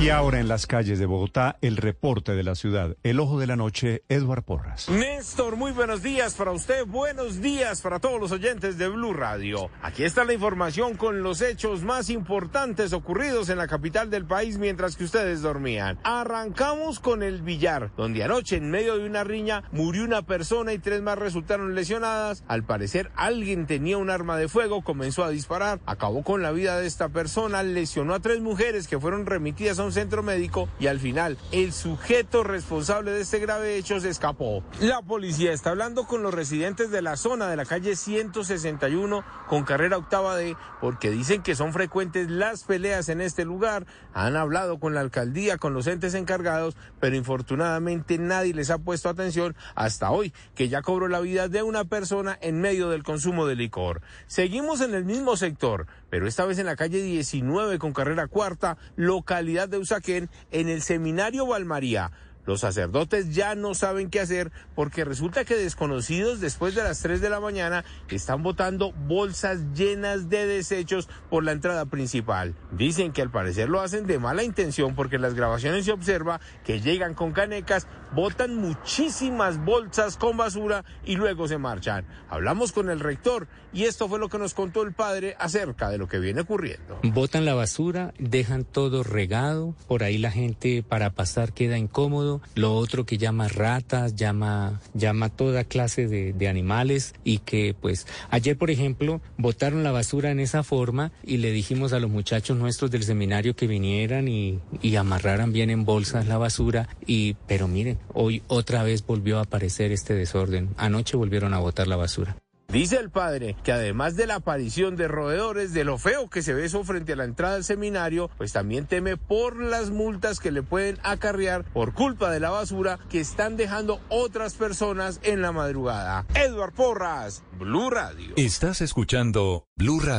Y ahora en las calles de Bogotá, el reporte de la ciudad. El ojo de la noche, Eduard Porras. Néstor, muy buenos días para usted, buenos días para todos los oyentes de Blue Radio. Aquí está la información con los hechos más importantes ocurridos en la capital del país mientras que ustedes dormían. Arrancamos con el billar, donde anoche en medio de una riña murió una persona y tres más resultaron lesionadas. Al parecer alguien tenía un arma de fuego, comenzó a disparar, acabó con la vida de esta persona, lesionó a tres mujeres que fueron remitidas a un centro médico y al final el sujeto responsable de este grave hecho se escapó. La policía está hablando con los residentes de la zona de la calle 161 con carrera octava D porque dicen que son frecuentes las peleas en este lugar. Han hablado con la alcaldía, con los entes encargados, pero infortunadamente nadie les ha puesto atención hasta hoy, que ya cobró la vida de una persona en medio del consumo de licor. Seguimos en el mismo sector, pero esta vez en la calle 19 con carrera cuarta, localidad de Usaquén, en el seminario Valmaría. Los sacerdotes ya no saben qué hacer porque resulta que desconocidos después de las 3 de la mañana están botando bolsas llenas de desechos por la entrada principal. Dicen que al parecer lo hacen de mala intención porque en las grabaciones se observa que llegan con canecas, botan muchísimas bolsas con basura y luego se marchan. Hablamos con el rector y esto fue lo que nos contó el padre acerca de lo que viene ocurriendo. Botan la basura, dejan todo regado, por ahí la gente para pasar queda incómodo lo otro que llama ratas, llama, llama toda clase de, de animales y que pues ayer por ejemplo botaron la basura en esa forma y le dijimos a los muchachos nuestros del seminario que vinieran y, y amarraran bien en bolsas la basura y pero miren, hoy otra vez volvió a aparecer este desorden. Anoche volvieron a botar la basura. Dice el padre que además de la aparición de roedores, de lo feo que se ve eso frente a la entrada del seminario, pues también teme por las multas que le pueden acarrear por culpa de la basura que están dejando otras personas en la madrugada. Edward Porras, Blue Radio. Estás escuchando Blue Radio.